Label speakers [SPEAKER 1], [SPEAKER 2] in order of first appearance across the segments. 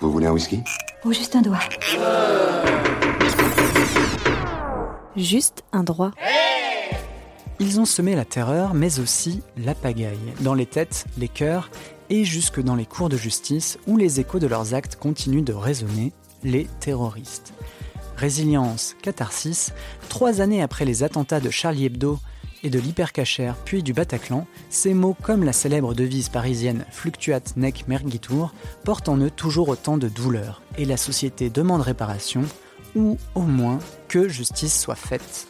[SPEAKER 1] Vous voulez un whisky?
[SPEAKER 2] Ou juste un doigt.
[SPEAKER 3] Juste un droit.
[SPEAKER 4] Ils ont semé la terreur, mais aussi la pagaille, dans les têtes, les cœurs et jusque dans les cours de justice où les échos de leurs actes continuent de résonner, les terroristes. Résilience, catharsis, trois années après les attentats de Charlie Hebdo et de l'hypercachère puis du Bataclan, ces mots comme la célèbre devise parisienne Fluctuat nec mergitur portent en eux toujours autant de douleur et la société demande réparation ou au moins que justice soit faite.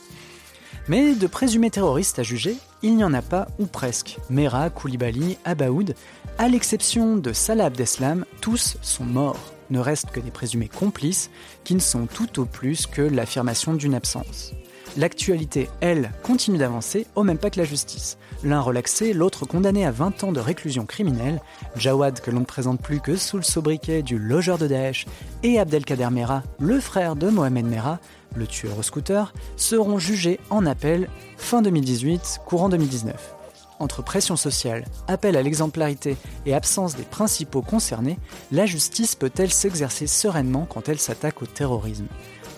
[SPEAKER 4] Mais de présumés terroristes à juger, il n'y en a pas ou presque. Mera, Koulibaly, Abaoud, à l'exception de Salah Abdeslam, tous sont morts. Ne restent que des présumés complices qui ne sont tout au plus que l'affirmation d'une absence. L'actualité, elle, continue d'avancer au même pas que la justice. L'un relaxé, l'autre condamné à 20 ans de réclusion criminelle, Jawad que l'on ne présente plus que sous le sobriquet du logeur de Daesh, et Abdelkader Mera, le frère de Mohamed Mera, le tueur au scooter, seront jugés en appel fin 2018, courant 2019. Entre pression sociale, appel à l'exemplarité et absence des principaux concernés, la justice peut-elle s'exercer sereinement quand elle s'attaque au terrorisme?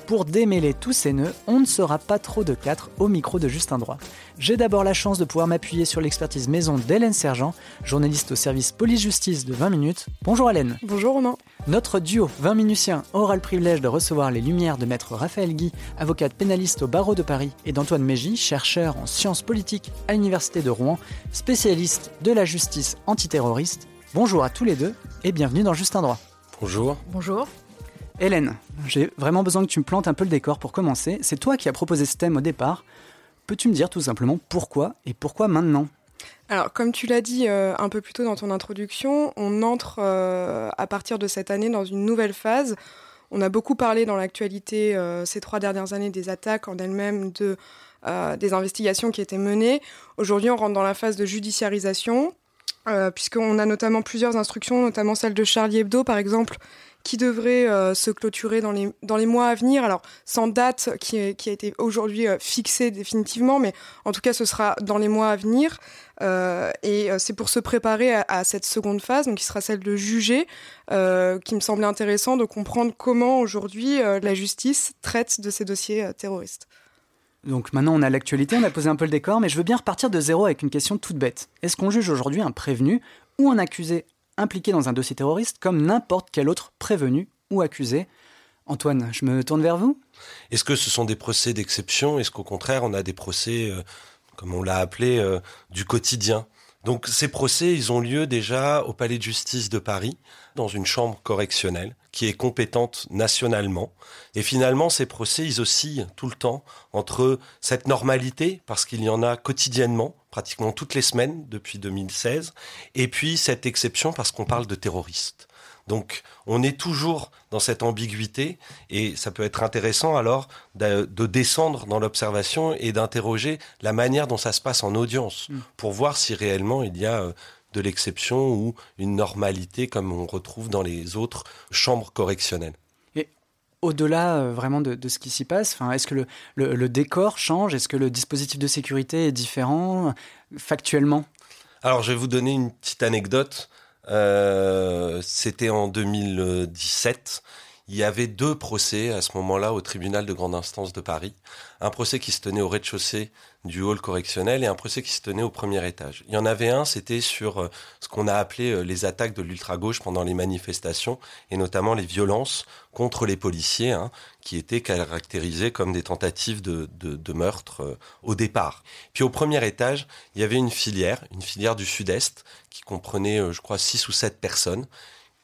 [SPEAKER 4] Pour démêler tous ces nœuds, on ne sera pas trop de quatre au micro de Justin Droit. J'ai d'abord la chance de pouvoir m'appuyer sur l'expertise maison d'Hélène Sergent, journaliste au service police-justice de 20 minutes. Bonjour Hélène.
[SPEAKER 5] Bonjour Romain.
[SPEAKER 4] Notre duo 20 minutiens aura le privilège de recevoir les lumières de maître Raphaël Guy, avocate pénaliste au barreau de Paris, et d'Antoine Mégy, chercheur en sciences politiques à l'Université de Rouen, spécialiste de la justice antiterroriste. Bonjour à tous les deux et bienvenue dans Justin Droit.
[SPEAKER 6] Bonjour.
[SPEAKER 5] Bonjour.
[SPEAKER 4] Hélène, j'ai vraiment besoin que tu me plantes un peu le décor pour commencer. C'est toi qui as proposé ce thème au départ. Peux-tu me dire tout simplement pourquoi et pourquoi maintenant?
[SPEAKER 5] Alors, comme tu l'as dit euh, un peu plus tôt dans ton introduction, on entre euh, à partir de cette année dans une nouvelle phase. On a beaucoup parlé dans l'actualité euh, ces trois dernières années des attaques en elles-mêmes, de, des investigations qui étaient menées. Aujourd'hui, on rentre dans la phase de judiciarisation, puisqu'on a notamment plusieurs instructions, notamment celle de Charlie Hebdo, par exemple, qui devrait euh, se clôturer dans les, dans les mois à venir. Alors, sans date qui, a été aujourd'hui euh, fixée définitivement, mais en tout cas, ce sera dans les mois à venir. Euh, et c'est pour se préparer à, cette seconde phase, donc qui sera celle de juger, qui me semblait intéressant de comprendre comment aujourd'hui la justice traite de ces dossiers terroristes.
[SPEAKER 4] Donc maintenant on a l'actualité, on a posé un peu le décor, mais je veux bien repartir de zéro avec une question toute bête. Est-ce qu'on juge aujourd'hui un prévenu ou un accusé impliqué dans un dossier terroriste comme n'importe quel autre prévenu ou accusé. Antoine, je me tourne vers vous.
[SPEAKER 6] Est-ce que ce sont des procès d'exception? Est-ce qu'au contraire, on a des procès, euh, comme on l'a appelé, euh, du quotidien? Donc ces procès, ils ont lieu déjà au Palais de justice de Paris, dans une chambre correctionnelle qui est compétente nationalement. Et finalement, ces procès, ils oscillent tout le temps entre cette normalité, parce qu'il y en a quotidiennement, pratiquement toutes les semaines depuis 2016, et puis cette exception parce qu'on parle de terroristes. Donc on est toujours dans cette ambiguïté et ça peut être intéressant alors de, descendre dans l'observation et d'interroger la manière dont ça se passe en audience mm. pour voir si réellement il y a euh, de l'exception ou une normalité comme on retrouve dans les autres chambres correctionnelles.
[SPEAKER 4] Et au-delà euh, vraiment de, ce qui s'y passe, est-ce que le, décor change? Est-ce que le dispositif de sécurité est différent factuellement?
[SPEAKER 6] Alors je vais vous donner une petite anecdote. Euh, c'était en 2017. Il y avait deux procès à ce moment-là au tribunal de grande instance de Paris. Un procès qui se tenait au rez-de-chaussée du hall correctionnel et un procès qui se tenait au premier étage. Il y en avait un, c'était sur euh, ce qu'on a appelé euh, les attaques de l'ultra-gauche pendant les manifestations et notamment les violences contre les policiers, hein, qui étaient caractérisées comme des tentatives de, de, meurtre au départ. Puis au premier étage, il y avait une filière, une filière du sud-est, qui comprenait, je crois, six ou sept personnes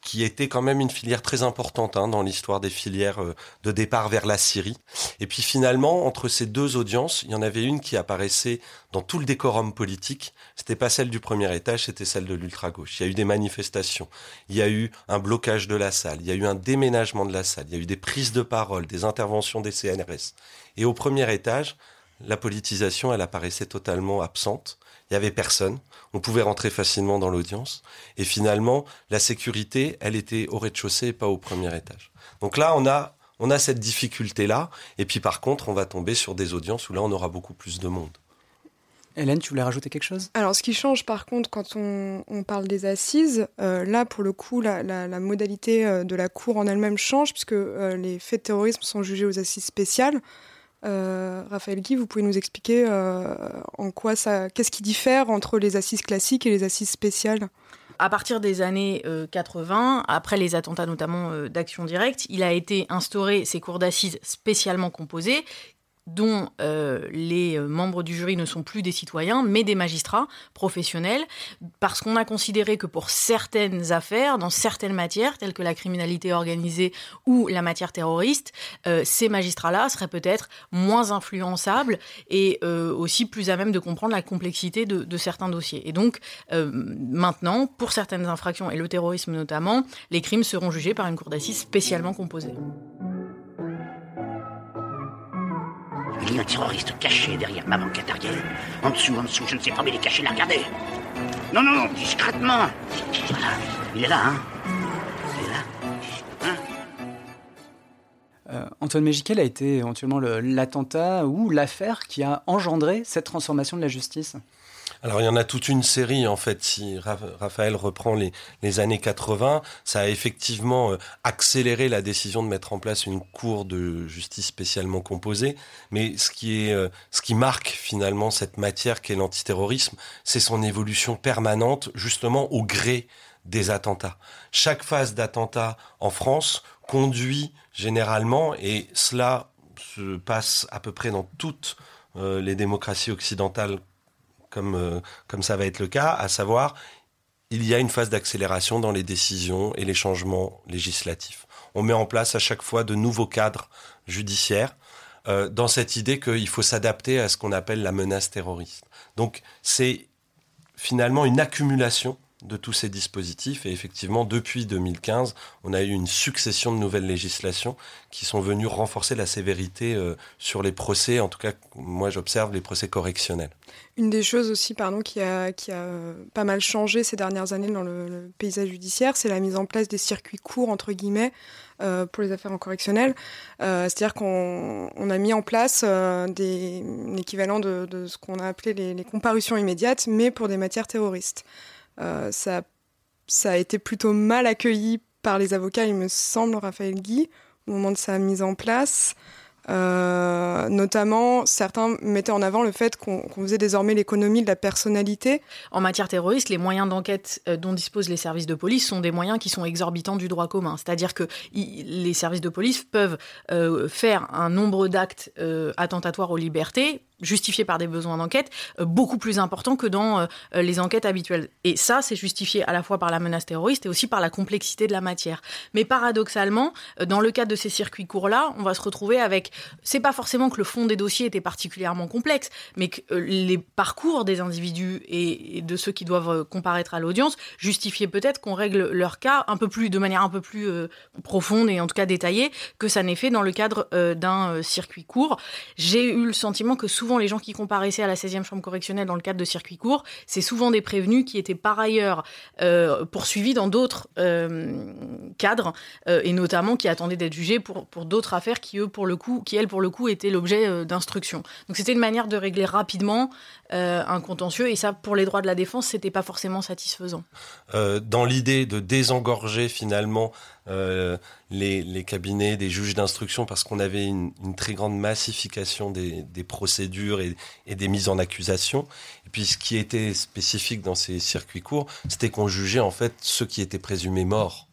[SPEAKER 6] qui était quand même une filière très importante hein, dans l'histoire des filières euh, de départ vers la Syrie. Et puis finalement, entre ces deux audiences, il y en avait une qui apparaissait dans tout le décorum politique. C'était pas celle du premier étage, c'était celle de l'ultra-gauche. Il y a eu des manifestations, il y a eu un blocage de la salle, il y a eu un déménagement de la salle, il y a eu des prises de parole, des interventions des CNRS. Et au premier étage, la politisation, elle apparaissait totalement absente. Il y avait personne. On pouvait rentrer facilement dans l'audience. Et finalement, la sécurité, elle était au rez-de-chaussée et pas au premier étage. Donc là, on a, on a cette difficulté-là. Et puis par contre, on va tomber sur des audiences où là, on aura beaucoup plus de monde.
[SPEAKER 4] Hélène, tu voulais rajouter quelque chose?
[SPEAKER 5] Alors, ce qui change par contre quand on, parle des assises, euh, là pour le coup, la, modalité euh, de la cour en elle-même change puisque euh, les faits de terrorisme sont jugés aux assises spéciales. Euh, Raphaël Guy, vous pouvez nous expliquer euh, en quoi ça, qu'est-ce qui diffère entre les assises classiques et les assises spéciales?
[SPEAKER 2] À partir des années 80, euh, après les attentats notamment d'action directe, il a été instauré ces cours d'assises spécialement composées dont euh, les euh, membres du jury ne sont plus des citoyens, mais des magistrats professionnels, parce qu'on a considéré que pour certaines affaires, dans certaines matières, telles que la criminalité organisée ou la matière terroriste, euh, ces magistrats-là seraient peut-être moins influençables et aussi plus à même de comprendre la complexité de, de certains dossiers. Et donc, maintenant, pour certaines infractions, et le terrorisme notamment, les crimes seront jugés par une cour d'assises spécialement composée.
[SPEAKER 7] Il y a un terroriste caché derrière ma banquette. En dessous, en dessous, je ne sais pas, mais il est caché là, regardez. Non, non, non, discrètement. Voilà, il est là, hein. Il est là. Hein
[SPEAKER 4] euh, Antoine Mégiquel a été éventuellement l'attentat ou l'affaire qui a engendré cette transformation de la justice?
[SPEAKER 6] Alors il y en a toute une série en fait. Si Raphaël reprend les, années 80, ça a effectivement euh, accéléré la décision de mettre en place une cour de justice spécialement composée. Mais ce qui est, euh, ce qui marque finalement cette matière qu'est l'antiterrorisme, c'est son évolution permanente justement au gré des attentats. Chaque phase d'attentat en France conduit généralement, et cela se passe à peu près dans toutes euh, les démocraties occidentales comme, euh, comme ça va être le cas, à savoir, il y a une phase d'accélération dans les décisions et les changements législatifs. On met en place à chaque fois de nouveaux cadres judiciaires euh, dans cette idée qu'il faut s'adapter à ce qu'on appelle la menace terroriste. Donc c'est finalement une accumulation de tous ces dispositifs. Et effectivement, depuis 2015, on a eu une succession de nouvelles législations qui sont venues renforcer la sévérité euh, sur les procès. En tout cas, moi, j'observe les procès correctionnels.
[SPEAKER 5] Une des choses aussi, pardon, qui a, qui a pas mal changé ces dernières années dans le, paysage judiciaire, c'est la mise en place des circuits courts, entre guillemets, euh, pour les affaires en correctionnel. Euh, c'est-à-dire qu'on on a mis en place des, un équivalent de, ce qu'on a appelé les comparutions immédiates, mais pour des matières terroristes. Euh, ça, a été plutôt mal accueilli par les avocats, il me semble, Raphaël Guy, au moment de sa mise en place. Euh, notamment, certains mettaient en avant le fait qu'on faisait désormais l'économie de la personnalité.
[SPEAKER 2] En matière terroriste, les moyens d'enquête euh, dont disposent les services de police sont des moyens qui sont exorbitants du droit commun. C'est-à-dire que les services de police peuvent faire un nombre d'actes attentatoires aux libertés justifié par des besoins d'enquête euh, beaucoup plus importants que dans euh, les enquêtes habituelles. Et ça, c'est justifié à la fois par la menace terroriste et aussi par la complexité de la matière. Mais paradoxalement, euh, dans le cadre de ces circuits courts-là, on va se retrouver avec, c'est pas forcément que le fond des dossiers était particulièrement complexe, mais que les parcours des individus et de ceux qui doivent comparaître à l'audience justifiaient peut-être qu'on règle leur cas un peu plus, de manière un peu plus profonde et en tout cas détaillée que ça n'est fait dans le cadre d'un circuit court. J'ai eu le sentiment que souvent souvent les gens qui comparaissaient à la 16e chambre correctionnelle dans le cadre de circuits courts, c'est souvent des prévenus qui étaient par ailleurs euh, poursuivis dans d'autres euh, cadres euh, et notamment qui attendaient d'être jugés pour, pour d'autres affaires qui eux pour le coup qui elles pour le coup étaient l'objet d'instruction. Donc c'était une manière de régler rapidement un contentieux et ça pour les droits de la défense c'était pas forcément satisfaisant.
[SPEAKER 6] dans l'idée de désengorger finalement euh, les, cabinets des juges d'instruction parce qu'on avait une, très grande massification des, procédures et, des mises en accusation. Et puis ce qui était spécifique dans ces circuits courts, c'était qu'on jugeait en fait ceux qui étaient présumés morts.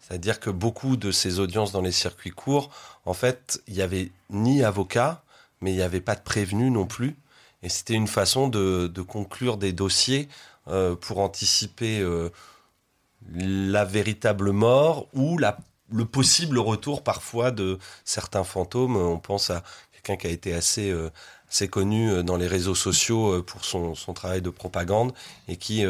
[SPEAKER 6] C'est-à-dire que beaucoup de ces audiences dans les circuits courts, en fait, il n'y avait ni avocat, mais il n'y avait pas de prévenu non plus. Et c'était une façon de, conclure des dossiers euh, pour anticiper euh, la véritable mort ou le possible retour parfois de certains fantômes. On pense à quelqu'un qui a été assez, euh, connu euh, dans les réseaux sociaux euh, pour son, travail de propagande et qui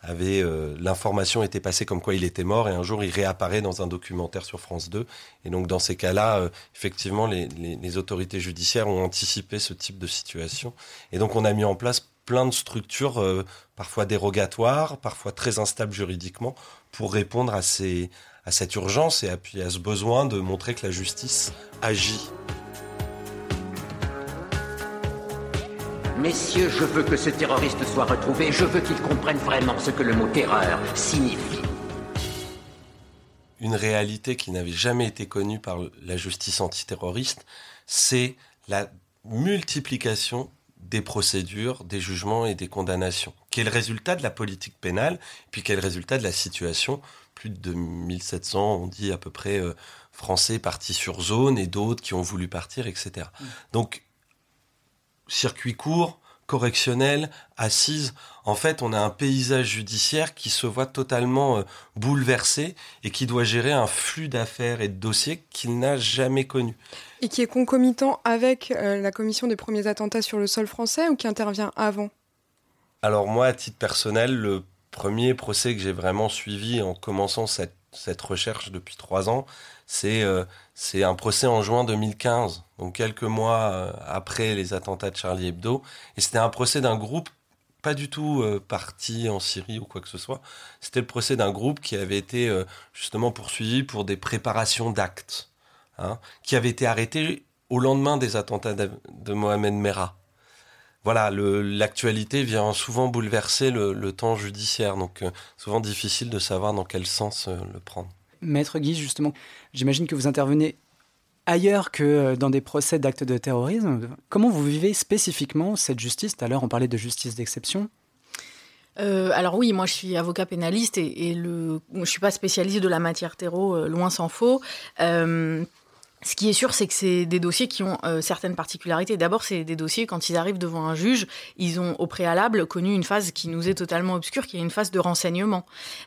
[SPEAKER 6] avait l'information était passée comme quoi il était mort et un jour il réapparaît dans un documentaire sur France 2 et donc dans ces cas-là effectivement les, autorités judiciaires ont anticipé ce type de situation et donc on a mis en place plein de structures parfois dérogatoires parfois très instables juridiquement pour répondre à ces à cette urgence et à, à ce besoin de montrer que la justice agit.
[SPEAKER 7] Messieurs, je veux que ce terroriste soit retrouvé. Je veux qu'il comprenne vraiment ce que le mot terreur signifie.
[SPEAKER 6] Une réalité qui n'avait jamais été connue par la justice antiterroriste, c'est la multiplication des procédures, des jugements et des condamnations, qui est le résultat de la politique pénale, puis qui est le résultat de la situation. Plus de 1700, on dit à peu près, euh, Français partis sur zone et d'autres qui ont voulu partir, etc. Mmh. Donc circuit court, correctionnel, assise. En fait, on a un paysage judiciaire qui se voit totalement euh, bouleversé et qui doit gérer un flux d'affaires et de dossiers qu'il n'a jamais connu.
[SPEAKER 5] Et qui est concomitant avec euh, la commission des premiers attentats sur le sol français ou qui intervient avant?
[SPEAKER 6] Alors moi, à titre personnel, le premier procès que j'ai vraiment suivi en commençant cette, cette recherche depuis trois ans, c'est euh, c'est un procès en juin 2015, donc quelques mois euh, après les attentats de Charlie Hebdo. Et c'était un procès d'un groupe pas du tout euh, parti en Syrie ou quoi que ce soit. C'était le procès d'un groupe qui avait été justement poursuivi pour des préparations d'actes, hein, qui avait été arrêté au lendemain des attentats de, Mohamed Merah. Voilà, l'actualité vient souvent bouleverser le, le temps judiciaire, donc souvent difficile de savoir dans quel sens le prendre.
[SPEAKER 4] Maître Guy, justement, j'imagine que vous intervenez ailleurs que euh, dans des procès d'actes de terrorisme. Comment vous vivez spécifiquement cette justice? Tout à l'heure, on parlait de justice d'exception.
[SPEAKER 2] Euh, alors oui, moi je suis avocat pénaliste et, je suis pas spécialiste de la matière terreau, euh, loin s'en faut. Ce qui est sûr, c'est que c'est des dossiers qui ont euh, certaines particularités. D'abord, c'est des dossiers, quand ils arrivent devant un juge, ils ont au préalable connu une phase qui nous est totalement obscure, qui est une phase de renseignement.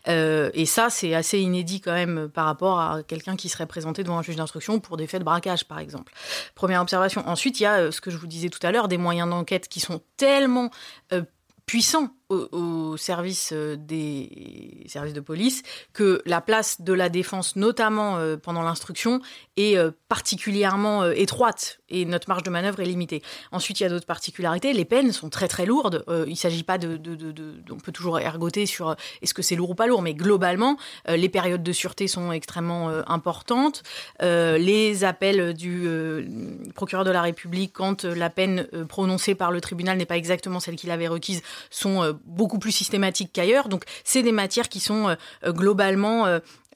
[SPEAKER 2] Euh, et ça, c'est assez inédit quand même par rapport à quelqu'un qui serait présenté devant un juge d'instruction pour des faits de braquage, par exemple. Première observation. Ensuite, il y a euh, ce que je vous disais tout à l'heure, des moyens d'enquête qui sont tellement euh, puissants au, service euh, des services de police que la place de la défense, notamment euh, pendant l'instruction, est euh, particulièrement étroite et notre marge de manœuvre est limitée. Ensuite, il y a d'autres particularités. Les peines sont très très lourdes. Il s'agit pas de, On peut toujours ergoter sur est-ce que c'est lourd ou pas lourd, mais globalement, les périodes de sûreté sont extrêmement importantes. les appels du procureur de la République quand la peine prononcée par le tribunal n'est pas exactement celle qu'il avait requise sont beaucoup plus systématiques qu'ailleurs. Donc, c'est des matières qui sont globalement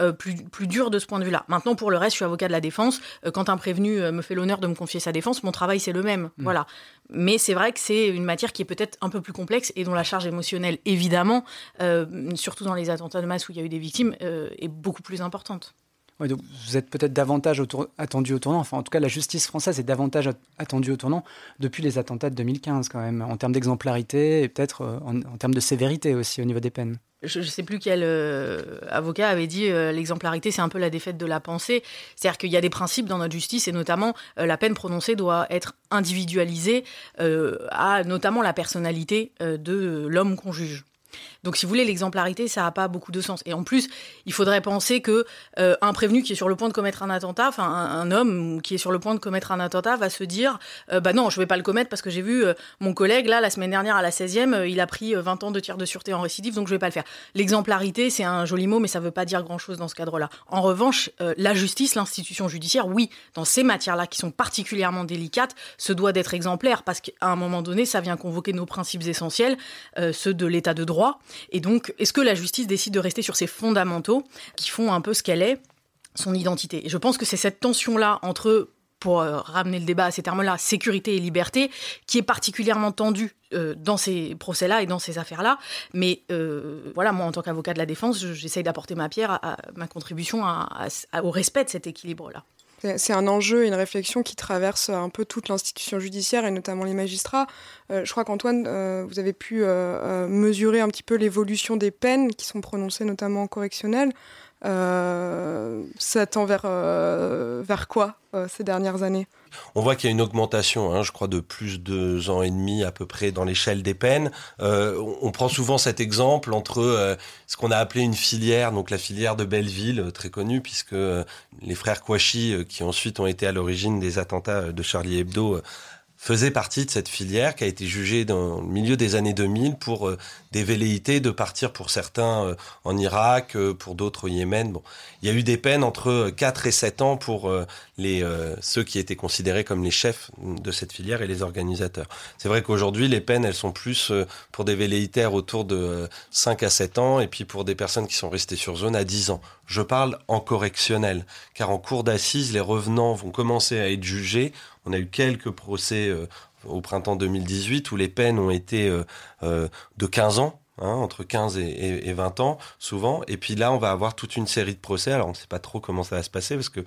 [SPEAKER 2] euh, plus, plus dur de ce point de vue-là. Maintenant, pour le reste, je suis avocat de la défense. Euh, quand un prévenu euh, me fait l'honneur de me confier sa défense, mon travail, c'est le même. Mmh. Voilà. Mais c'est vrai que c'est une matière qui est peut-être un peu plus complexe et dont la charge émotionnelle, évidemment, euh, surtout dans les attentats de masse où il y a eu des victimes, euh, est beaucoup plus importante.
[SPEAKER 4] Vous êtes peut-être davantage attendu au tournant. Enfin, en tout cas, la justice française est davantage attendue au tournant depuis les attentats de 2015, quand même, en termes d'exemplarité et peut-être en, en termes de sévérité aussi au niveau des peines
[SPEAKER 2] je ne sais plus quel euh, avocat avait dit euh, l'exemplarité, c'est un peu la défaite de la pensée. C'est-à-dire qu'il y a des principes dans notre justice et notamment euh, la peine prononcée doit être individualisée euh, à notamment la personnalité euh, de l'homme qu'on juge. Donc, si vous voulez, l'exemplarité, ça n'a pas beaucoup de sens. Et en plus, il faudrait penser que euh, un prévenu qui est sur le point de commettre un attentat, enfin un, homme qui est sur le point de commettre un attentat, va se dire, euh, bah non, je vais pas le commettre parce que j'ai vu euh, mon collègue là la semaine dernière à la 16e, euh, il a pris 20 ans de tir de sûreté en récidive, donc je vais pas le faire. L'exemplarité, c'est un joli mot, mais ça veut pas dire grand-chose dans ce cadre-là. En revanche, la justice, l'institution judiciaire, oui, dans ces matières-là qui sont particulièrement délicates, se doit d'être exemplaire parce qu'à un moment donné, ça vient convoquer nos principes essentiels, ceux de l'état de droit. Et donc, est-ce que la justice décide de rester sur ses fondamentaux qui font un peu ce qu'elle est, son identité? Et je pense que c'est cette tension-là entre pour euh, ramener le débat à ces termes-là, sécurité et liberté, qui est particulièrement tendue euh, dans ces procès-là et dans ces affaires-là. Mais euh, voilà, moi, en tant qu'avocat de la défense, j'essaye d'apporter ma pierre, à, ma contribution au respect de cet équilibre-là.
[SPEAKER 5] C'est un enjeu et une réflexion qui traverse un peu toute l'institution judiciaire et notamment les magistrats. je crois qu'Antoine, vous avez pu mesurer un petit peu l'évolution des peines qui sont prononcées notamment correctionnelles. Euh, ça tend vers, euh, vers quoi euh, ces dernières années?
[SPEAKER 6] On voit qu'il y a une augmentation, hein, je crois, de plus de deux ans et demi à peu près dans l'échelle des peines. on prend souvent cet exemple entre ce qu'on a appelé une filière, donc la filière de Belleville, très connue, puisque les frères Kouachi, qui ensuite ont été à l'origine des attentats de Charlie Hebdo, faisait partie de cette filière qui a été jugée dans le milieu des années 2000 pour des velléités de partir pour certains euh, en Irak, euh, pour d'autres au Yémen. Bon, il y a eu des peines entre 4 et 7 ans pour les ceux qui étaient considérés comme les chefs de cette filière et les organisateurs. C'est vrai qu'aujourd'hui les peines elles sont plus pour des velléitaires autour de 5 à 7 ans et puis pour des personnes qui sont restées sur zone à 10 ans. Je parle en correctionnel car en cour d'assises les revenants vont commencer à être jugés on a eu quelques procès euh, au printemps 2018 où les peines ont été euh, euh, de 15 ans. Hein, entre 15 et, 20 ans, souvent. Et puis là, on va avoir toute une série de procès. Alors, on ne sait pas trop comment ça va se passer parce que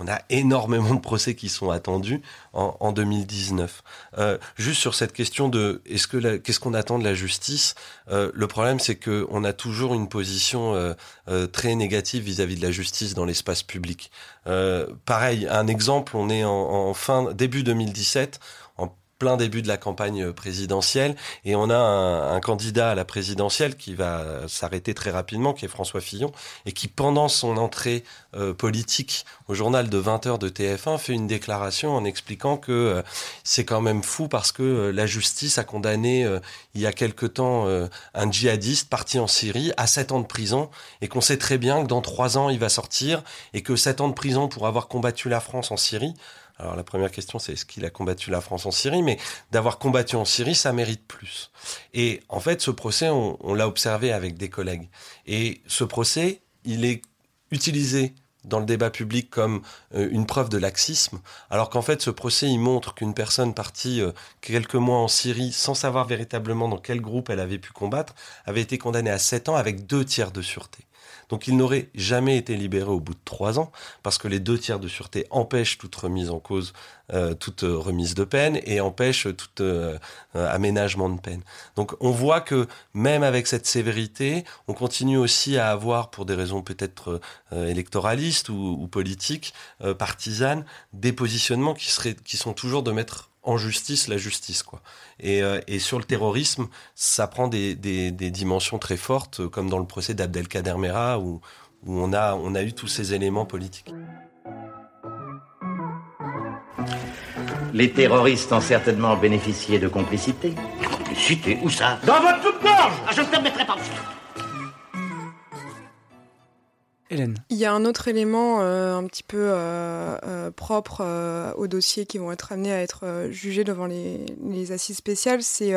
[SPEAKER 6] on a énormément de procès qui sont attendus en, 2019. Euh, juste sur cette question de est-ce que qu'est-ce qu'on attend de la justice Le problème, c'est que on a toujours une position très négative vis-à-vis de la justice dans l'espace public. pareil, un exemple, on est en, en fin début 2017 plein début de la campagne présidentielle et on a un, candidat à la présidentielle qui va s'arrêter très rapidement, qui est François Fillon, et qui pendant son entrée euh, politique au journal de 20h de TF1 fait une déclaration en expliquant que euh, c'est quand même fou parce que euh, la justice a condamné il y a quelque temps un djihadiste parti en Syrie à 7 ans de prison et qu'on sait très bien que dans 3 ans il va sortir et que 7 ans de prison pour avoir combattu la France en Syrie alors la première question, c'est est-ce qu'il a combattu la France en Syrie? Mais d'avoir combattu en Syrie, ça mérite plus. Et en fait, ce procès, on, l'a observé avec des collègues. Et ce procès, il est utilisé dans le débat public comme euh, une preuve de laxisme, alors qu'en fait ce procès il montre qu'une personne partie euh, quelques mois en Syrie sans savoir véritablement dans quel groupe elle avait pu combattre avait été condamnée à 7 ans avec deux tiers de sûreté. Donc il n'aurait jamais été libéré au bout de trois ans, parce que les deux tiers de sûreté empêchent toute remise en cause, euh, toute remise de peine, et empêchent tout euh, aménagement de peine. Donc on voit que même avec cette sévérité, on continue aussi à avoir, pour des raisons peut-être euh, électoralistes ou, politiques, partisanes, des positionnements qui sont toujours de mettre en justice la justice. Quoi. Et, euh, et sur le terrorisme, ça prend des, des, des, dimensions très fortes, comme dans le procès d'Abdelkader Mera, où, où on, a, on a eu tous ces éléments politiques.
[SPEAKER 7] Les terroristes ont certainement bénéficié de complicité. Complicité Où ça? Dans votre coupe-gorge ah, Je ne permettrai
[SPEAKER 5] il y a un autre élément euh, un petit peu euh, euh, propre au dossier qui vont être amenés à être jugés devant les, assises spéciales, c'est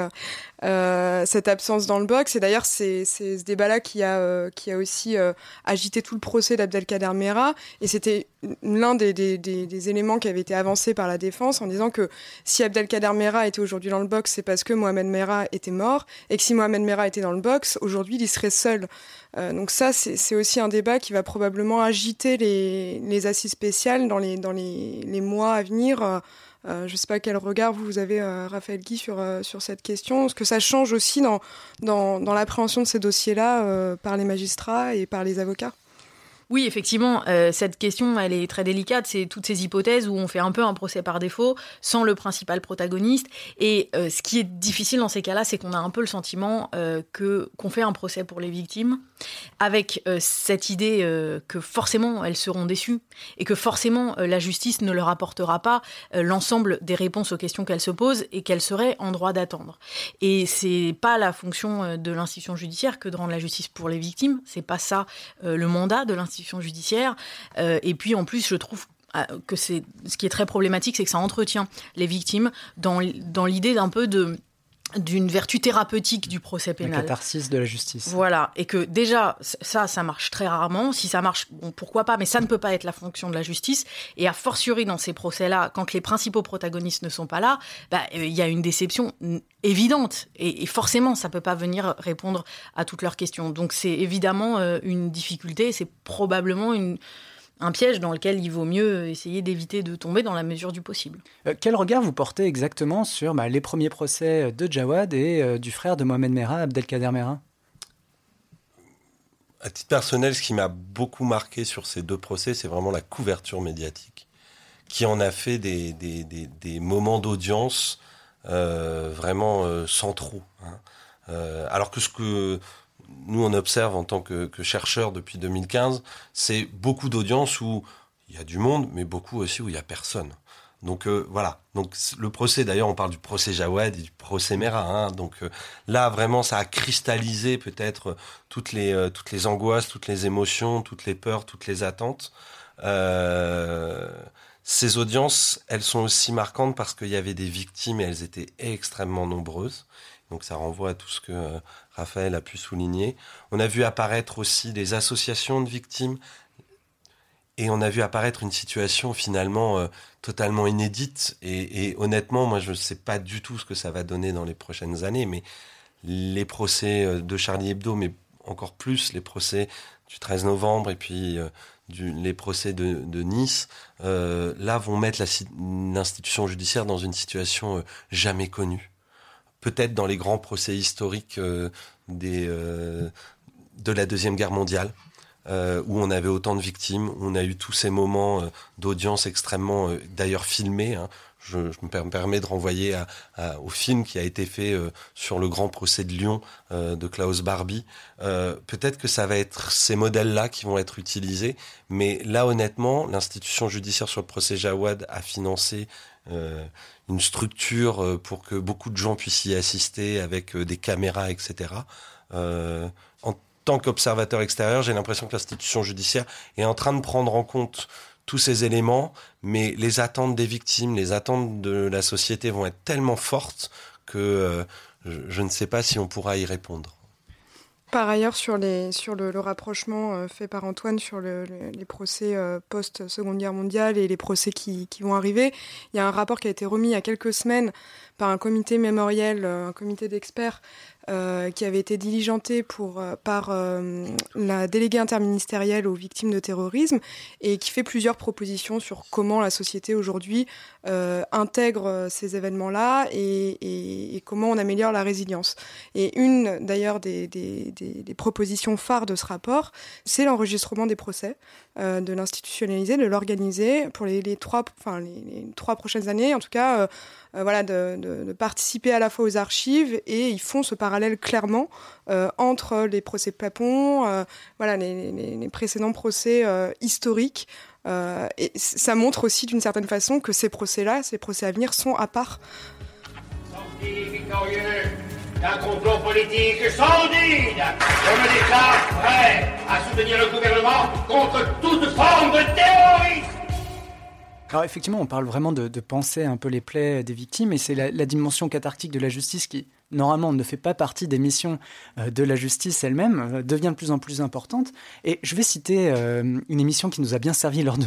[SPEAKER 5] cette absence dans le box. Et d'ailleurs, c'est ce débat-là qui a, qui a aussi agité tout le procès d'Abdelkader Mera. Et c'était l'un des, éléments qui avait été avancé par la défense en disant que si Abdelkader Mera était aujourd'hui dans le box, c'est parce que Mohamed Mera était mort. Et que si Mohamed Mera était dans le box, aujourd'hui, il serait seul. Euh, donc ça, c'est aussi un débat qui va probablement agiter les, assises spéciales dans les, mois à venir. Euh, je ne sais pas quel regard vous, avez, euh, Raphaël Guy, sur, cette question. Est-ce que ça change aussi dans l'appréhension de ces dossiers-là par les magistrats et par les avocats?
[SPEAKER 2] Oui, effectivement, euh, cette question, elle est très délicate. C'est toutes ces hypothèses où on fait un peu un procès par défaut, sans le principal protagoniste. Et euh, ce qui est difficile dans ces cas-là, c'est qu'on a un peu le sentiment euh, que qu'on fait un procès pour les victimes, avec cette idée que forcément elles seront déçues et que forcément la justice ne leur apportera pas l'ensemble des réponses aux questions qu'elles se posent et qu'elles seraient en droit d'attendre. Et c'est pas la fonction de l'institution judiciaire que de rendre la justice pour les victimes. C'est pas ça le mandat de l'institution judiciaire. Euh, et puis en plus, je trouve euh, que c'est ce qui est très problématique, c'est que ça entretient les victimes dans, dans l'idée d'un peu de d'une vertu thérapeutique du procès pénal.
[SPEAKER 4] La catharsis de la justice.
[SPEAKER 2] Voilà, et que déjà, ça, ça marche très rarement. Si ça marche, bon, pourquoi pas, mais ça ne peut pas être la fonction de la justice. Et a fortiori dans ces procès-là, quand les principaux protagonistes ne sont pas là, bah, euh, il y a une déception évidente. Et, forcément, ça peut pas venir répondre à toutes leurs questions. Donc c'est évidemment euh, une difficulté, c'est probablement une un piège dans lequel il vaut mieux essayer d'éviter de tomber dans la mesure du possible.
[SPEAKER 4] quel regard vous portez exactement sur bah, les premiers procès de Jawad et du frère de Mohamed Merah, Abdelkader Merah?
[SPEAKER 6] À titre personnel, ce qui m'a beaucoup marqué sur ces deux procès, c'est vraiment la couverture médiatique, qui en a fait des, des, moments d'audience euh, vraiment euh, centraux. Hein. Euh, alors que ce que nous on observe en tant que, chercheurs depuis 2015, c'est beaucoup d'audiences où il y a du monde, mais beaucoup aussi où il y a personne. Donc euh, voilà. Donc le procès, d'ailleurs, on parle du procès Jawad et du procès Mera. Hein. Donc euh, là, vraiment, ça a cristallisé peut-être toutes les euh, toutes les angoisses, toutes les émotions, toutes les peurs, toutes les attentes. ces audiences, elles sont aussi marquantes parce qu'il y avait des victimes et elles étaient extrêmement nombreuses. Donc ça renvoie à tout ce que Raphaël a pu souligner. On a vu apparaître aussi des associations de victimes, et on a vu apparaître une situation finalement euh, totalement inédite. Et, honnêtement, moi, je ne sais pas du tout ce que ça va donner dans les prochaines années, mais les procès euh, de Charlie Hebdo, mais encore plus les procès du 13 novembre et puis euh, les procès de, Nice, là vont mettre l'institution judiciaire dans une situation jamais connue. Peut-être dans les grands procès historiques des, de la Deuxième Guerre mondiale, euh, où on avait autant de victimes, où on a eu tous ces moments euh, d'audience extrêmement, euh, d'ailleurs filmés. Hein. Je, me permets de renvoyer au film qui a été fait sur le grand procès de Lyon de Klaus Barbie. Peut-être que ça va être ces modèles-là qui vont être utilisés, mais là honnêtement, l'institution judiciaire sur le procès Jawad a financé une structure pour que beaucoup de gens puissent y assister avec des caméras, etc. en tant qu'observateur extérieur, j'ai l'impression que l'institution judiciaire est en train de prendre en compte tous ces éléments, mais les attentes des victimes, les attentes de la société vont être tellement fortes que euh, je, ne sais pas si on pourra y répondre.
[SPEAKER 5] Par ailleurs, sur, le, rapprochement euh, fait par Antoine sur les procès euh, post-Seconde Guerre mondiale et les procès qui, qui, vont arriver, il y a un rapport qui a été remis il y a quelques semaines par un comité mémoriel, un comité d'experts euh, qui avait été diligenté pour, euh, par euh, la déléguée interministérielle aux victimes de terrorisme et qui fait plusieurs propositions sur comment la société aujourd'hui intègre ces événements-là et, comment on améliore la résilience. Et une d'ailleurs des, propositions phares de ce rapport, c'est l'enregistrement des procès, de l'institutionnaliser, de l'organiser pour les, trois, prochaines années, en tout cas euh, voilà, de, participer à la fois aux archives et ils font ce parallèle clairement euh, entre les procès Papon, euh, voilà, les, précédents procès historiques. et ça montre aussi d'une certaine façon que ces procès-là, ces procès à venir, sont à part.
[SPEAKER 8] d'un complot politique sordide. Je me déclare prêt à soutenir le gouvernement contre toute forme de terrorisme.
[SPEAKER 4] Alors effectivement, on parle vraiment de, penser un peu les plaies des victimes, et c'est la, dimension cathartique de la justice qui, normalement, ne fait pas partie des missions euh, de la justice elle-même, euh, devient de plus en plus importante. Et je vais citer euh, une émission qui nous a bien servi lors de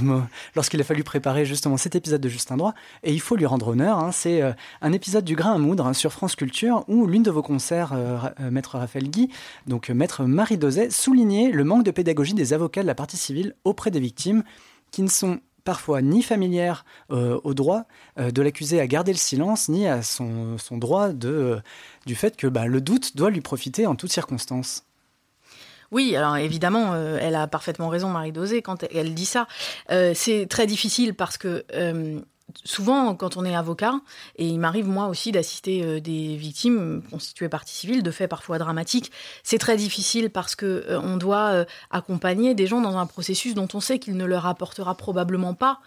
[SPEAKER 4] lorsqu'il a fallu préparer justement cet épisode de Justin Droit, et il faut lui rendre honneur. Hein. c'est un épisode du Grain à moudre hein, sur France Culture, où l'une de vos concerts, Maître Raphaël Guy, donc Maître Marie Dozet, soulignait le manque de pédagogie des avocats de la partie civile auprès des victimes, qui ne sont parfois ni familière euh, au droit euh, de l'accusé à garder le silence, ni à son, droit de, euh, du fait que bah, le doute doit lui profiter en toutes circonstances.
[SPEAKER 2] Oui, alors évidemment, elle a parfaitement raison, Marie Dosé, quand elle dit ça. c'est très difficile parce que souvent, quand on est avocat, et il m'arrive moi aussi d'assister euh, des victimes constituées partie civile, de faits parfois dramatiques, c'est très difficile parce que euh, on doit euh, accompagner des gens dans un processus dont on sait qu'il ne leur apportera probablement pas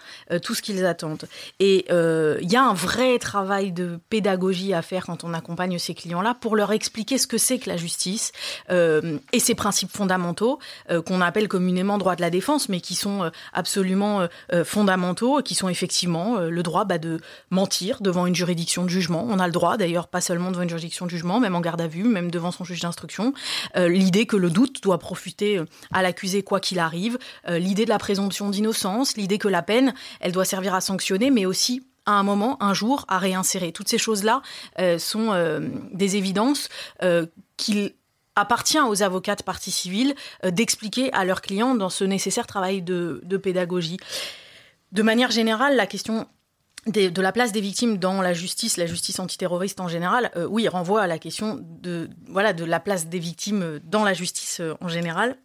[SPEAKER 2] tout ce qu'ils attendent. Et il y a un vrai travail de pédagogie à faire quand on accompagne ces clients-là pour leur expliquer ce que c'est que la justice et ses principes fondamentaux qu'on appelle communément droit de la défense, mais qui sont absolument fondamentaux, qui sont effectivement droit bah, de mentir devant une juridiction de jugement. On a le droit, d'ailleurs, pas seulement devant une juridiction de jugement, même en garde à vue, même devant son juge d'instruction. Euh, l'idée que le doute doit profiter euh, à l'accusé quoi qu'il arrive. Euh, l'idée de la présomption d'innocence. L'idée que la peine, elle doit servir à sanctionner, mais aussi à un moment, un jour, à réinsérer. Toutes ces choses-là sont des évidences qu'il appartient aux avocats de partie civile d'expliquer à leurs clients dans ce nécessaire travail de pédagogie. De manière générale, la question de la place des victimes dans la justice, la justice antiterroriste en général, euh, oui, renvoie à la question de, voilà, de la place des victimes dans la justice euh, en général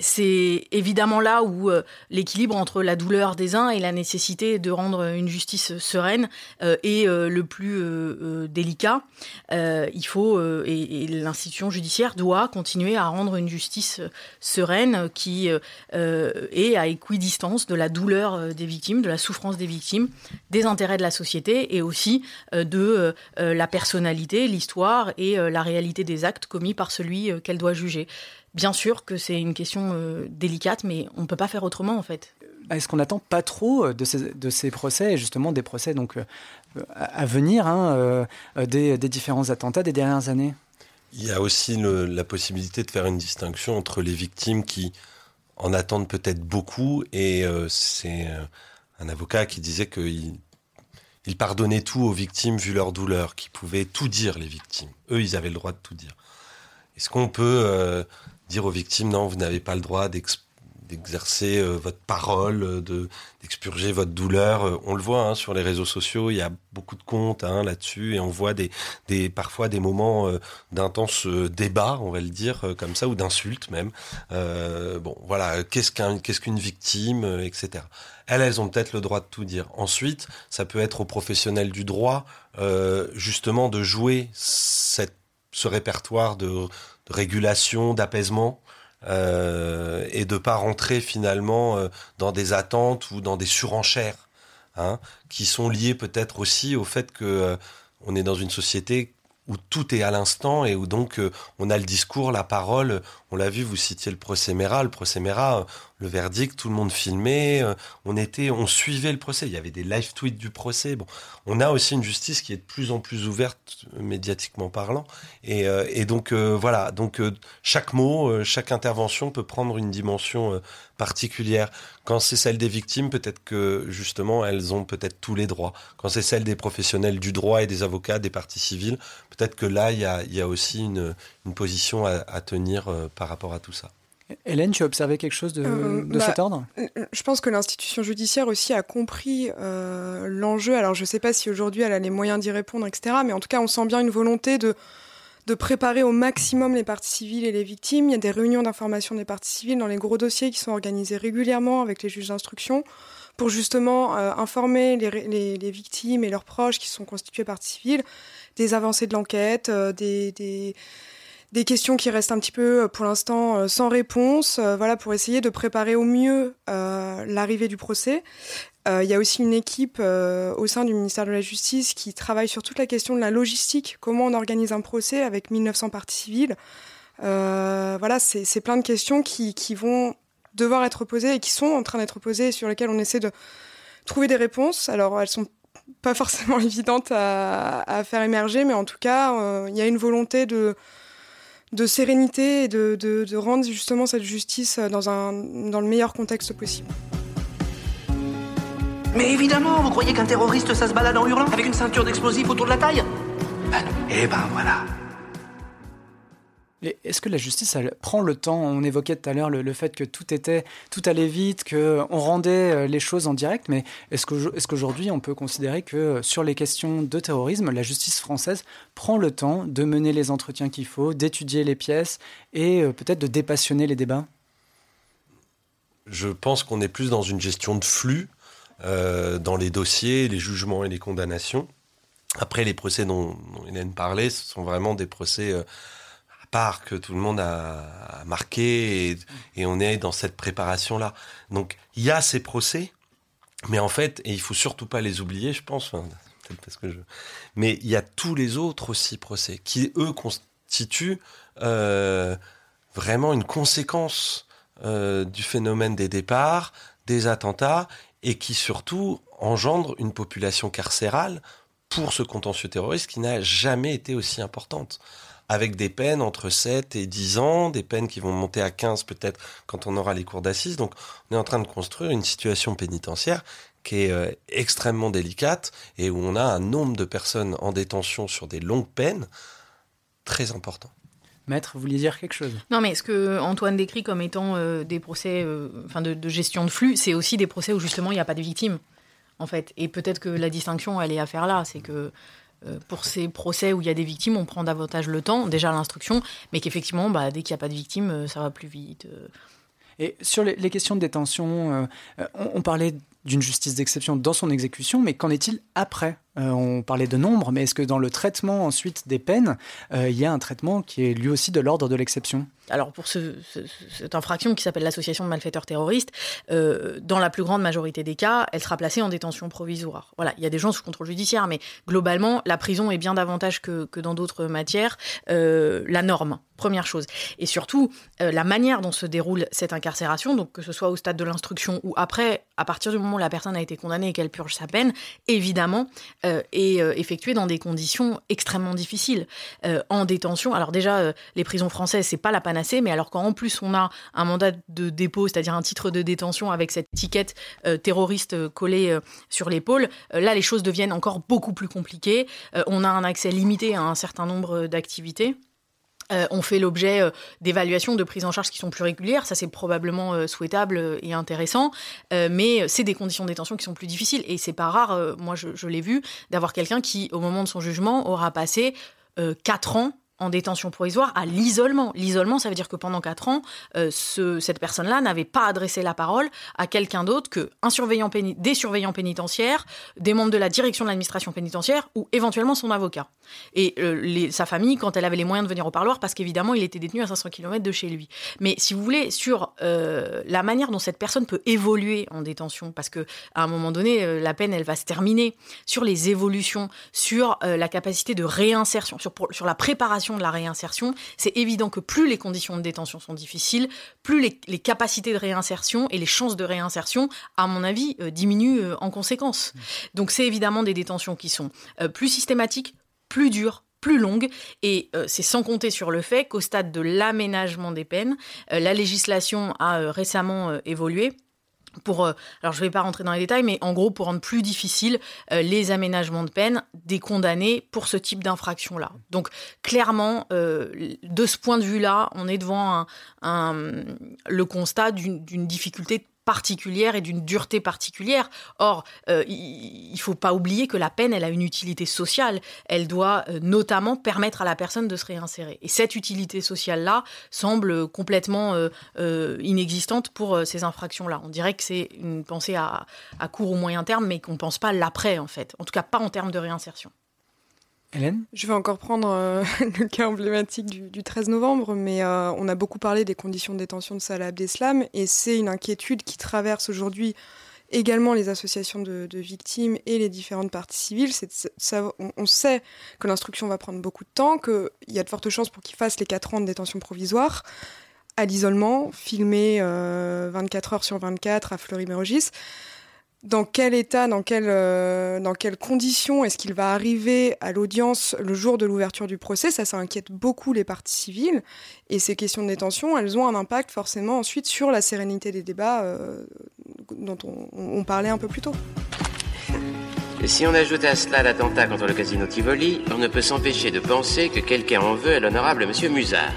[SPEAKER 2] c'est évidemment là où euh, l'équilibre entre la douleur des uns et la nécessité de rendre une justice sereine euh, est euh, le plus délicat. il faut et, l'institution judiciaire doit continuer à rendre une justice sereine qui est à équidistance de la douleur des victimes, de la souffrance des victimes, des intérêts de la société et aussi de la personnalité, l'histoire et la réalité des actes commis par celui qu'elle doit juger. Bien sûr que c'est une question euh, délicate, mais on ne peut pas faire autrement en fait.
[SPEAKER 4] Bah, est-ce qu'on n'attend pas trop euh, de ces, de ces, procès, justement des procès donc, euh, à venir, hein, des, des, différents attentats des dernières années?
[SPEAKER 6] Il y a aussi la possibilité de faire une distinction entre les victimes qui en attendent peut-être beaucoup, et c'est un avocat qui disait qu'il il pardonnait tout aux victimes vu leur douleur, qui pouvaient tout dire les victimes. Eux, ils avaient le droit de tout dire. Est-ce qu'on peut dire aux victimes non, vous n'avez pas le droit d'exercer euh, votre parole, euh, de d'expurger votre douleur. Euh, on le voit hein, sur les réseaux sociaux, il y a beaucoup de comptes hein, là-dessus et on voit des, des parfois des moments d'intense débat, on va le dire comme ça, ou d'insultes même. bon, voilà, qu'est-ce qu'un qu'est-ce qu'une victime, etc. Elles, elles ont peut-être le droit de tout dire. Ensuite, ça peut être aux professionnels du droit, justement, de jouer cette, ce répertoire de régulation, d'apaisement, euh, et de pas rentrer finalement euh, dans des attentes ou dans des surenchères, hein, qui sont liées peut-être aussi au fait que euh, est dans une société où tout est à l'instant et où donc on a le discours, la parole. On l'a vu, vous citiez le procès Mera, le procès le verdict, tout le monde filmait, euh, on était, on suivait le procès. Il y avait des live tweets du procès. Bon, on a aussi une justice qui est de plus en plus ouverte médiatiquement parlant. Et, euh, donc voilà, donc chaque mot, chaque intervention peut prendre une dimension particulière. Quand c'est celle des victimes, peut-être que justement elles ont peut-être tous les droits. Quand c'est celle des professionnels du droit et des avocats, des parties civiles, peut-être que là il y a, aussi une, position à, tenir euh, par rapport à tout ça.
[SPEAKER 4] Hélène, tu as observé quelque chose de, euh, bah, cet ordre?
[SPEAKER 5] Je pense que l'institution judiciaire aussi a compris euh, l'enjeu. Alors je ne sais pas si aujourd'hui elle a les moyens d'y répondre, etc. Mais en tout cas, on sent bien une volonté de de préparer au maximum les parties civiles et les victimes. Il y a des réunions d'information des parties civiles dans les gros dossiers qui sont organisés régulièrement avec les juges d'instruction pour justement euh, informer les, victimes et leurs proches qui sont constitués parties civiles des avancées de l'enquête, euh, des, des, questions qui restent un petit peu euh, pour l'instant sans réponse, voilà, pour essayer de préparer au mieux l'arrivée du procès. Euh, il y a aussi une équipe euh, au sein du ministère de la Justice qui travaille sur toute la question de la logistique, comment on organise un procès avec 1900 parties civiles. Euh, voilà, c'est plein de questions qui, vont devoir être posées et qui sont en train d'être posées et sur lesquelles on essaie de trouver des réponses. Alors, elles sont pas forcément évidentes à, faire émerger, mais en tout cas, il y a une volonté de, de sérénité et de, de, rendre justement cette justice dans, un, dans le meilleur contexte possible.
[SPEAKER 9] Mais évidemment, vous croyez qu'un terroriste, ça se balade en hurlant Avec une ceinture d'explosifs autour de la taille? Ben. Eh ben voilà.
[SPEAKER 4] Est-ce que la justice prend le temps? On évoquait tout à l'heure le, fait que tout était, tout allait vite, que on rendait euh, les choses en direct. Mais est-ce qu'aujourd'hui on peut considérer que euh, sur les questions de terrorisme, la justice française prend le temps de mener les entretiens qu'il faut, d'étudier les pièces et euh, peut-être de dépassionner les débats?
[SPEAKER 6] Je pense qu'on est plus dans une gestion de flux euh, dans les dossiers, les jugements et les condamnations. Après, les procès dont, Hélène parlait, ce sont vraiment des procès euh, part que tout le monde a, marqué et, on est dans cette préparation-là. Donc, il y a ces procès, mais en fait, et il faut surtout pas les oublier, je pense, parce que je... mais il y a tous les autres aussi procès qui, eux, constituent euh, vraiment une conséquence du phénomène des départs, des attentats et qui surtout engendre une population carcérale pour ce contentieux terroriste qui n'a jamais été aussi importante avec des peines entre 7 et 10 ans, des peines qui vont monter à 15 peut-être quand on aura les cours d'assises. Donc on est en train de construire une situation pénitentiaire qui est euh, extrêmement délicate et où on a un nombre de personnes en détention sur des longues peines très important.
[SPEAKER 4] Maître, vous vouliez dire quelque chose?
[SPEAKER 2] Non, mais ce que Antoine décrit comme étant euh, des procès euh, enfin de, de, gestion de flux, c'est aussi des procès où justement il n'y a pas de victimes, en fait. Et peut-être que la distinction, elle est à faire là. C'est que euh, pour ces procès où il y a des victimes, on prend davantage le temps, déjà l'instruction, mais qu'effectivement, bah, dès qu'il n'y a pas de victimes, ça va plus vite.
[SPEAKER 4] Et sur les, questions de détention, on, on, parlait d'une justice d'exception dans son exécution, mais qu'en est-il après? Euh, On parlait de nombre, mais est-ce que dans le traitement ensuite des peines, euh, il y a un traitement qui est lui aussi de l'ordre de l'exception?
[SPEAKER 2] Alors pour ce, ce, cette infraction qui s'appelle l'association de malfaiteurs terroristes, euh, dans la plus grande majorité des cas, elle sera placée en détention provisoire. Voilà, il y a des gens sous contrôle judiciaire, mais globalement, la prison est bien davantage que, que dans d'autres matières la norme. Première chose. Et surtout, la manière dont se déroule cette incarcération, donc que ce soit au stade de l'instruction ou après, à partir du moment la personne a été condamnée et qu'elle purge sa peine, évidemment, euh, est euh, effectuée dans des conditions extrêmement difficiles. Euh, en détention, alors déjà, les prisons françaises, c'est pas la panacée, mais alors quand en plus on a un mandat de dépôt, c'est-à-dire un titre de détention avec cette étiquette terroriste collée sur l'épaule, là, les choses deviennent encore beaucoup plus compliquées. on a un accès limité à un certain nombre d'activités. Euh, on fait l'objet euh, d'évaluations de prise en charge qui sont plus régulières, ça c'est probablement euh, souhaitable et intéressant, mais c'est des conditions de détention qui sont plus difficiles. Et c'est pas rare, moi je, je l'ai vu, d'avoir quelqu'un qui au moment de son jugement aura passé euh, quatre ans en détention provisoire à l'isolement. L'isolement, ça veut dire que pendant quatre ans, euh, ce, cette personne-là n'avait pas adressé la parole à quelqu'un d'autre que surveillant des surveillants pénitentiaires, des membres de la direction de l'administration pénitentiaire ou éventuellement son avocat. Et euh, sa famille, quand elle avait les moyens de venir au parloir, parce qu'évidemment, il était détenu à 500 km de chez lui. Mais si vous voulez, sur euh, la manière dont cette personne peut évoluer en détention, parce que à un moment donné, la peine, elle va se terminer, sur les évolutions, sur la capacité de réinsertion, sur la préparation de la réinsertion, c'est évident que plus les conditions de détention sont difficiles, plus les, capacités de réinsertion et les chances de réinsertion, à mon avis, euh, diminuent euh, en conséquence. Donc c'est évidemment des détentions qui sont euh, plus systématiques, plus dures, plus longue et c'est sans compter sur le fait qu'au stade de l'aménagement des peines, la législation a récemment évolué pour, euh, alors je ne vais pas rentrer dans les détails, mais en gros pour rendre plus difficile euh, les aménagements de peine des condamnés pour ce type d'infraction-là. Donc clairement, euh, de ce point de vue-là, on est devant le constat d'une difficulté particulière et d'une dureté particulière. Or, euh, il ne faut pas oublier que la peine, elle a une utilité sociale. Elle doit euh, notamment permettre à la personne de se réinsérer. Et cette utilité sociale-là semble complètement euh, inexistante pour ces infractions-là. On dirait que c'est une pensée à, à court ou moyen terme, mais qu'on ne pense pas l'après, en fait. En tout cas, pas en termes de réinsertion.
[SPEAKER 4] Hélène?
[SPEAKER 5] Je vais encore prendre euh, le cas emblématique du, du 13 novembre, mais euh, on a beaucoup parlé des conditions de détention de Salah Abdeslam, et c'est une inquiétude qui traverse aujourd'hui également les associations de, victimes et les différentes parties civiles. On, sait que l'instruction va prendre beaucoup de temps, qu'il y a de fortes chances pour qu'il fasse les 4 ans de détention provisoire à l'isolement, filmé euh, 24 heures sur 24 à Fleury-Mérogis dans quel état, dans, quel, euh, dans quelles conditions est-ce qu'il va arriver à l'audience le jour de l'ouverture du procès? Ça, ça inquiète beaucoup les parties civiles. Et ces questions de détention, elles ont un impact forcément ensuite sur la sérénité des débats euh, dont on, parlait un peu plus tôt.
[SPEAKER 10] Si on ajoute à cela l'attentat contre le casino Tivoli, on ne peut s'empêcher de penser que quelqu'un en veut à l'honorable monsieur Musard.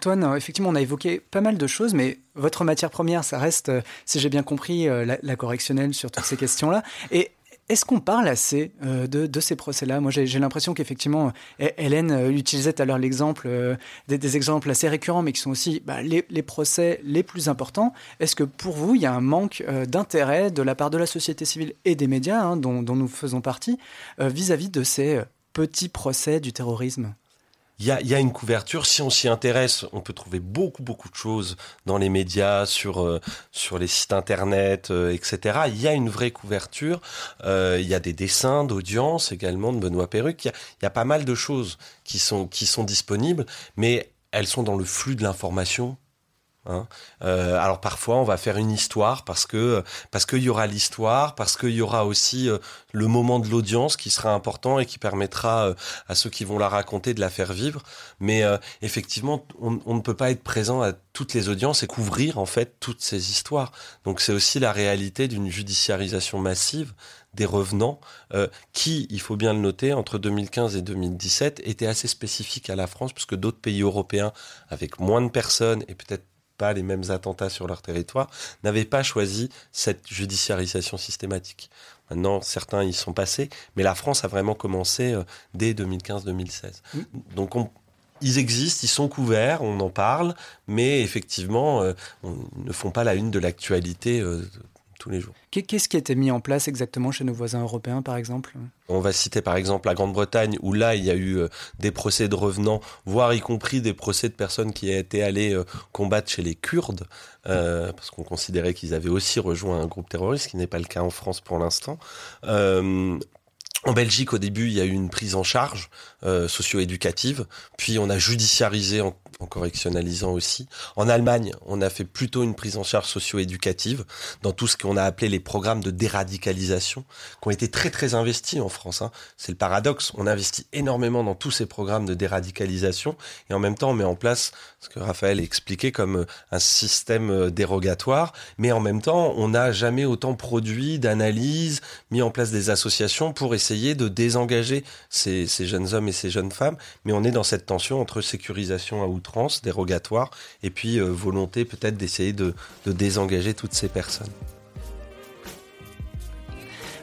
[SPEAKER 4] Antoine, euh, effectivement, on a évoqué pas mal de choses, mais votre matière première, ça reste, euh, si j'ai bien compris, euh, la, correctionnelle sur toutes ces questions-là. Et est-ce qu'on parle assez de, ces procès-là? Moi, j'ai l'impression qu'effectivement, Hélène utilisait tout à l'heure l'exemple, des, exemples assez récurrents, mais qui sont aussi bah, les, procès les plus importants. Est-ce que pour vous, il y a un manque d'intérêt de la part de la société civile et des médias, hein, dont, nous faisons partie, vis-à-vis -vis de ces petits procès du terrorisme?
[SPEAKER 6] Il y a, une couverture. Si on s'y intéresse, on peut trouver beaucoup, beaucoup de choses dans les médias, sur, euh, sur les sites internet, euh, etc. Il y a une vraie couverture. Euh, il y a des dessins d'audience également de Benoît Perruc. Il y, a, y a pas mal de choses qui sont, qui sont disponibles, mais elles sont dans le flux de l'information Hein. Euh, alors parfois on va faire une histoire parce que parce qu'il y aura l'histoire, parce qu'il y aura aussi euh, le moment de l'audience qui sera important et qui permettra euh, à ceux qui vont la raconter de la faire vivre. Mais effectivement, on, on, ne peut pas être présent à toutes les audiences et couvrir en fait toutes ces histoires. Donc c'est aussi la réalité d'une judiciarisation massive des revenants qui, il faut bien le noter, entre 2015 et 2017 était assez spécifique à la France puisque d'autres pays européens avec moins de personnes et peut-être pas les mêmes attentats sur leur territoire, n'avaient pas choisi cette judiciarisation systématique. Maintenant, certains y sont passés, mais la France a vraiment commencé euh, dès 2015-2016. Mmh. Donc, ils existent, ils sont couverts, on en parle, mais effectivement, euh, on, ils ne font pas la une de l'actualité euh, tous les jours.
[SPEAKER 4] Qu'est-ce qui a été mis en place exactement chez nos voisins européens, par exemple?
[SPEAKER 6] On va citer par exemple la Grande-Bretagne, où là, il y a eu euh, des procès de revenants, voire y compris des procès de personnes qui étaient allées euh, combattre chez les Kurdes, euh, parce qu'on considérait qu'ils avaient aussi rejoint un groupe terroriste, ce qui n'est pas le cas en France pour l'instant. En Belgique, au début, il y a eu une prise en charge socio-éducative, puis on a judiciarisé en, en correctionnalisant aussi. En Allemagne, on a fait plutôt une prise en charge socio-éducative dans tout ce qu'on a appelé les programmes de déradicalisation, qui ont été très très investis en France. Hein. C'est le paradoxe, on investit énormément dans tous ces programmes de déradicalisation et en même temps on met en place ce que Raphaël expliquait comme euh, un système euh, dérogatoire, mais en même temps on n'a jamais autant produit d'analyses, mis en place des associations pour essayer de désengager ces, jeunes hommes et ces jeunes femmes, mais on est dans cette tension entre sécurisation à outrance dérogatoire, et puis euh, volonté peut-être d'essayer de, de désengager toutes ces personnes.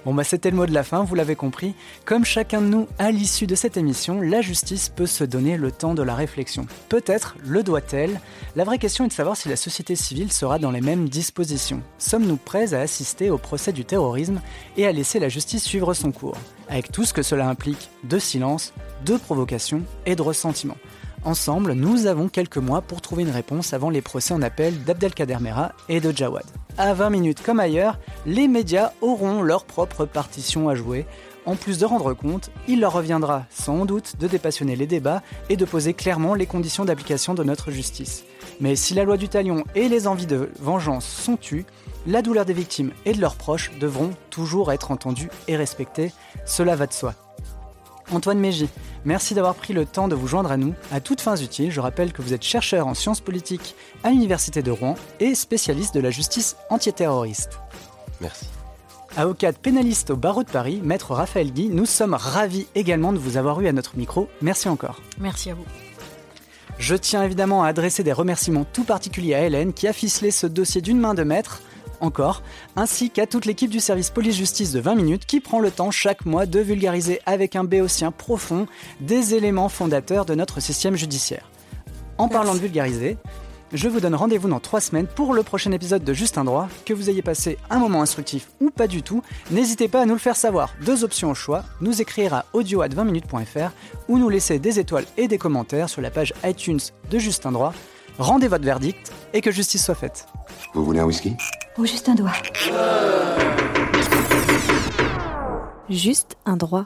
[SPEAKER 4] Bon bah c'était le mot de la fin, vous l'avez compris. Comme chacun de nous, à l'issue de cette émission, la justice peut se donner le temps de la réflexion. Peut-être le doit-elle La vraie question est de savoir si la société civile sera dans les mêmes dispositions. Sommes-nous prêts à assister au procès du terrorisme et à laisser la justice suivre son cours? Avec tout ce que cela implique de silence, de provocation et de ressentiment. Ensemble, nous avons quelques mois pour trouver une réponse avant les procès en appel d'Abdelkader Mera et de Jawad. À 20 minutes comme ailleurs, les médias auront leur propre partition à jouer. En plus de rendre compte, il leur reviendra sans doute de dépassionner les débats et de poser clairement les conditions d'application de notre justice. Mais si la loi du talion et les envies de vengeance sont tues, la douleur des victimes et de leurs proches devront toujours être entendues et respectées, cela va de soi. Antoine Mégy, merci d'avoir pris le temps de vous joindre à nous à toutes fins utiles. Je rappelle que vous êtes chercheur en sciences politiques à l'Université de Rouen et spécialiste de la justice antiterroriste.
[SPEAKER 6] Merci.
[SPEAKER 4] Avocat pénaliste au barreau de Paris, maître Raphaël Guy, nous sommes ravis également de vous avoir eu à notre micro. Merci encore.
[SPEAKER 2] Merci à vous.
[SPEAKER 4] Je tiens évidemment à adresser des remerciements tout particuliers à Hélène qui a ficelé ce dossier d'une main de maître encore, ainsi qu'à toute l'équipe du service police-justice de 20 minutes qui prend le temps chaque mois de vulgariser avec un béotien profond des éléments fondateurs de notre système judiciaire. En parlant de vulgariser, je vous donne rendez-vous dans trois semaines pour le prochain épisode de Juste un droit. Que vous ayez passé un moment instructif ou pas du tout, n'hésitez pas à nous le faire savoir. Deux options au choix, nous écrire à audio 20 minutes.fr ou nous laisser des étoiles et des commentaires sur la page iTunes de Juste un droit. Rendez votre verdict et que justice soit faite.
[SPEAKER 1] Vous voulez un whisky?
[SPEAKER 3] Ou juste un doigt
[SPEAKER 11] Juste un droit.